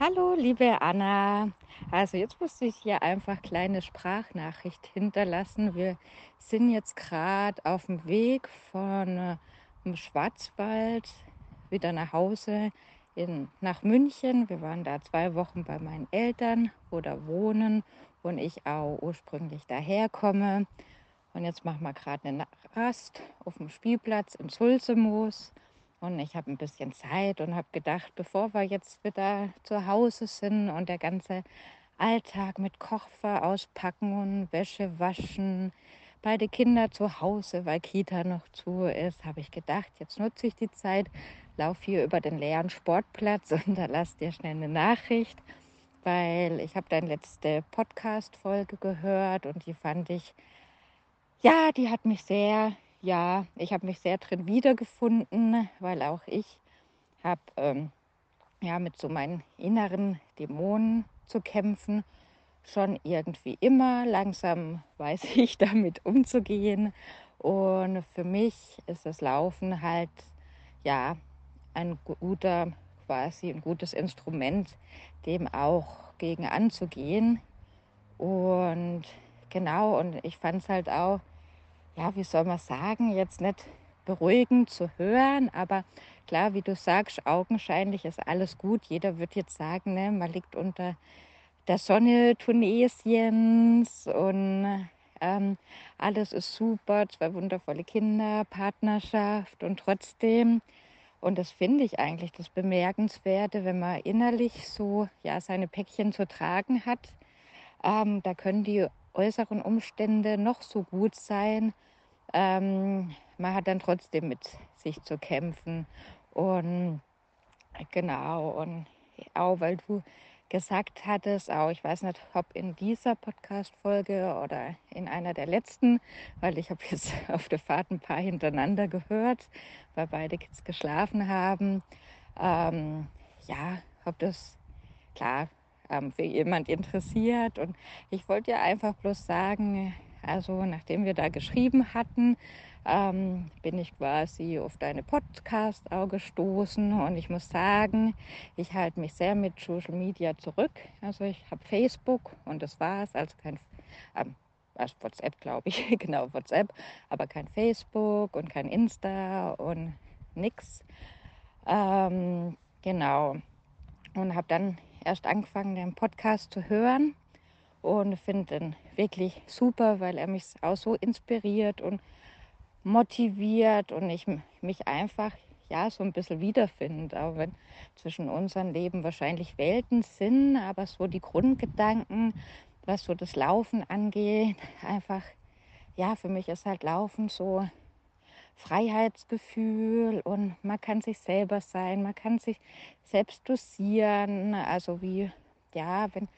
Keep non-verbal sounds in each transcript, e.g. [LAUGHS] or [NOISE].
Hallo, liebe Anna. Also jetzt musste ich hier einfach kleine Sprachnachricht hinterlassen. Wir sind jetzt gerade auf dem Weg von äh, dem Schwarzwald wieder nach Hause in, nach München. Wir waren da zwei Wochen bei meinen Eltern, da wohnen und ich auch ursprünglich daherkomme. Und jetzt machen wir gerade eine Rast auf dem Spielplatz in Sulzemoos. Und ich habe ein bisschen Zeit und habe gedacht, bevor wir jetzt wieder zu Hause sind und der ganze Alltag mit Kochfer auspacken und Wäsche waschen, beide Kinder zu Hause, weil Kita noch zu ist, habe ich gedacht, jetzt nutze ich die Zeit, laufe hier über den leeren Sportplatz [LAUGHS] und da lass dir schnell eine Nachricht, weil ich habe deine letzte Podcast-Folge gehört und die fand ich, ja, die hat mich sehr ja, ich habe mich sehr drin wiedergefunden, weil auch ich habe ähm, ja, mit so meinen inneren Dämonen zu kämpfen. Schon irgendwie immer. Langsam weiß [LAUGHS] ich damit umzugehen. Und für mich ist das Laufen halt ja ein guter, quasi ein gutes Instrument, dem auch gegen anzugehen. Und genau, und ich fand es halt auch ja, wie soll man sagen, jetzt nicht beruhigend zu hören, aber klar, wie du sagst, augenscheinlich ist alles gut. Jeder wird jetzt sagen, ne, man liegt unter der Sonne Tunesiens und ähm, alles ist super, zwei wundervolle Kinder, Partnerschaft und trotzdem, und das finde ich eigentlich das Bemerkenswerte, wenn man innerlich so ja seine Päckchen zu tragen hat, ähm, da können die äußeren Umstände noch so gut sein, ähm, man hat dann trotzdem mit sich zu kämpfen. Und genau, und auch weil du gesagt hattest, auch ich weiß nicht, ob in dieser Podcast-Folge oder in einer der letzten, weil ich habe jetzt [LAUGHS] auf der Fahrt ein paar hintereinander gehört, weil beide Kids geschlafen haben. Ähm, ja, ob das klar ähm, für jemand interessiert. Und ich wollte ja einfach bloß sagen, also nachdem wir da geschrieben hatten, ähm, bin ich quasi auf deine Podcast auch gestoßen und ich muss sagen, ich halte mich sehr mit Social Media zurück. Also ich habe Facebook und das war's, also kein ähm, also WhatsApp glaube ich, [LAUGHS] genau WhatsApp, aber kein Facebook und kein Insta und nix. Ähm, genau. Und habe dann erst angefangen, den Podcast zu hören und finde ihn wirklich super, weil er mich auch so inspiriert und motiviert und ich mich einfach ja so ein bisschen wiederfinde, auch wenn zwischen unseren Leben wahrscheinlich Welten sind, aber so die Grundgedanken, was so das Laufen angeht, [LAUGHS] einfach ja, für mich ist halt Laufen so Freiheitsgefühl und man kann sich selber sein, man kann sich selbst dosieren, also wie ja, wenn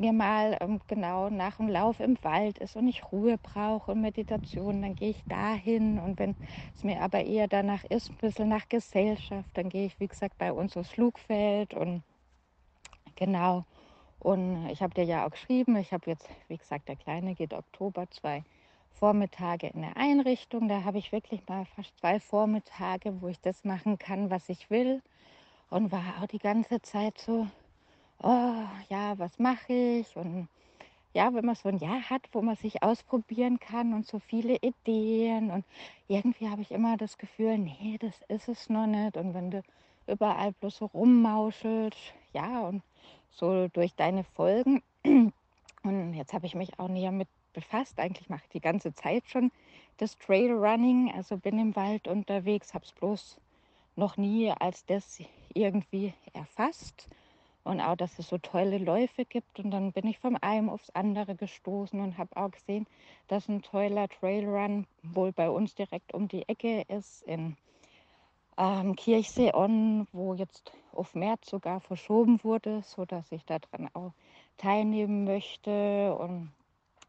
mir mal ähm, genau nach dem Lauf im Wald ist und ich Ruhe brauche und Meditation, dann gehe ich dahin. Und wenn es mir aber eher danach ist, ein bisschen nach Gesellschaft, dann gehe ich, wie gesagt, bei uns aufs Flugfeld und genau. Und ich habe dir ja auch geschrieben, ich habe jetzt, wie gesagt, der Kleine geht Oktober zwei Vormittage in der Einrichtung. Da habe ich wirklich mal fast zwei Vormittage, wo ich das machen kann, was ich will. Und war auch die ganze Zeit so, oh, ja, was mache ich? Und ja, wenn man so ein Jahr hat, wo man sich ausprobieren kann und so viele Ideen und irgendwie habe ich immer das Gefühl, nee, das ist es noch nicht. Und wenn du überall bloß so rummauschelst, ja, und so durch deine Folgen. [CLEARS THROAT] Und jetzt habe ich mich auch näher mit befasst. Eigentlich mache ich die ganze Zeit schon das Trailrunning, also bin im Wald unterwegs, habe es bloß noch nie als das irgendwie erfasst und auch, dass es so tolle Läufe gibt. Und dann bin ich vom einen aufs andere gestoßen und habe auch gesehen, dass ein toller Trailrun wohl bei uns direkt um die Ecke ist in ähm, Kirchseeon, wo jetzt auf März sogar verschoben wurde, sodass ich daran auch teilnehmen möchte und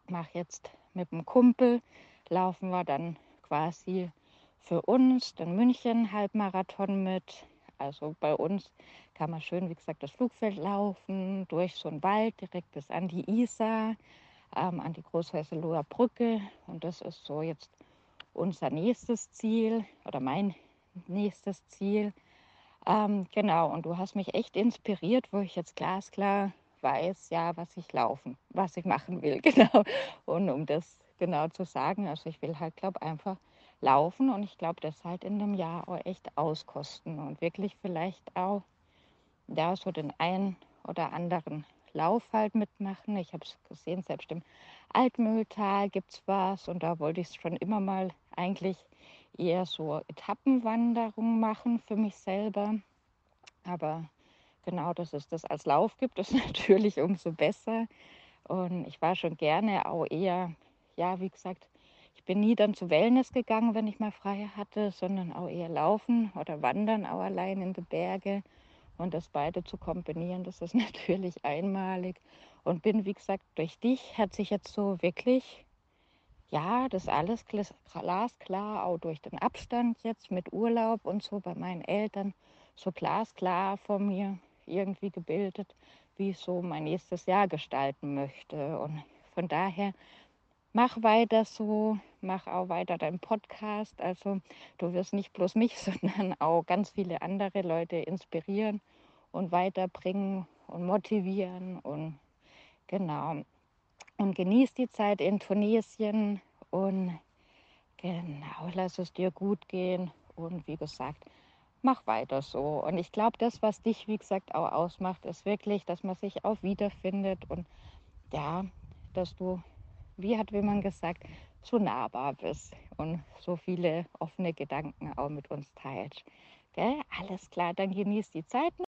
mache jetzt mit dem Kumpel, laufen wir dann quasi für uns den München Halbmarathon mit. Also bei uns kann man schön, wie gesagt, das Flugfeld laufen, durch so einen Wald direkt bis an die Isar, ähm, an die Großhäuseloher Brücke. Und das ist so jetzt unser nächstes Ziel oder mein nächstes Ziel. Ähm, genau, und du hast mich echt inspiriert, wo ich jetzt glasklar weiß, ja, was ich laufen, was ich machen will, [LAUGHS] genau. Und um das genau zu sagen, also ich will halt, glaube einfach laufen und ich glaube, das halt in einem Jahr auch echt auskosten und wirklich vielleicht auch, ja, so den einen oder anderen Lauf halt mitmachen. Ich habe es gesehen, selbst im Altmühltal gibt es was und da wollte ich schon immer mal eigentlich eher so Etappenwanderung machen für mich selber. Aber genau, dass es das als Lauf gibt, ist [LAUGHS] natürlich umso besser. Und ich war schon gerne auch eher, ja, wie gesagt, ich bin nie dann zu Wellness gegangen, wenn ich mal frei hatte, sondern auch eher laufen oder wandern auch allein in die Berge. Und das beide zu kombinieren, das ist [LAUGHS] natürlich einmalig. Und bin, wie gesagt, durch dich hat sich jetzt so wirklich, ja, das alles glasklar, auch durch den Abstand jetzt mit Urlaub und so bei meinen Eltern, so glasklar vor mir irgendwie gebildet, wie ich so mein nächstes Jahr gestalten möchte. Und von daher mach weiter so, mach auch weiter deinen Podcast. Also du wirst nicht bloß mich, [LAUGHS] sondern auch ganz viele andere Leute inspirieren und weiterbringen und motivieren und genau. Und genieß die Zeit in Tunesien und genau, lass es dir gut gehen und wie gesagt, mach weiter so. Und ich glaube, das, was dich, wie gesagt, auch ausmacht, ist wirklich, dass man sich auch wiederfindet und ja, dass du, wie hat jemand gesagt, so nahbar bist und so viele offene Gedanken auch mit uns teilst. Gell? Alles klar, dann genieß die Zeit.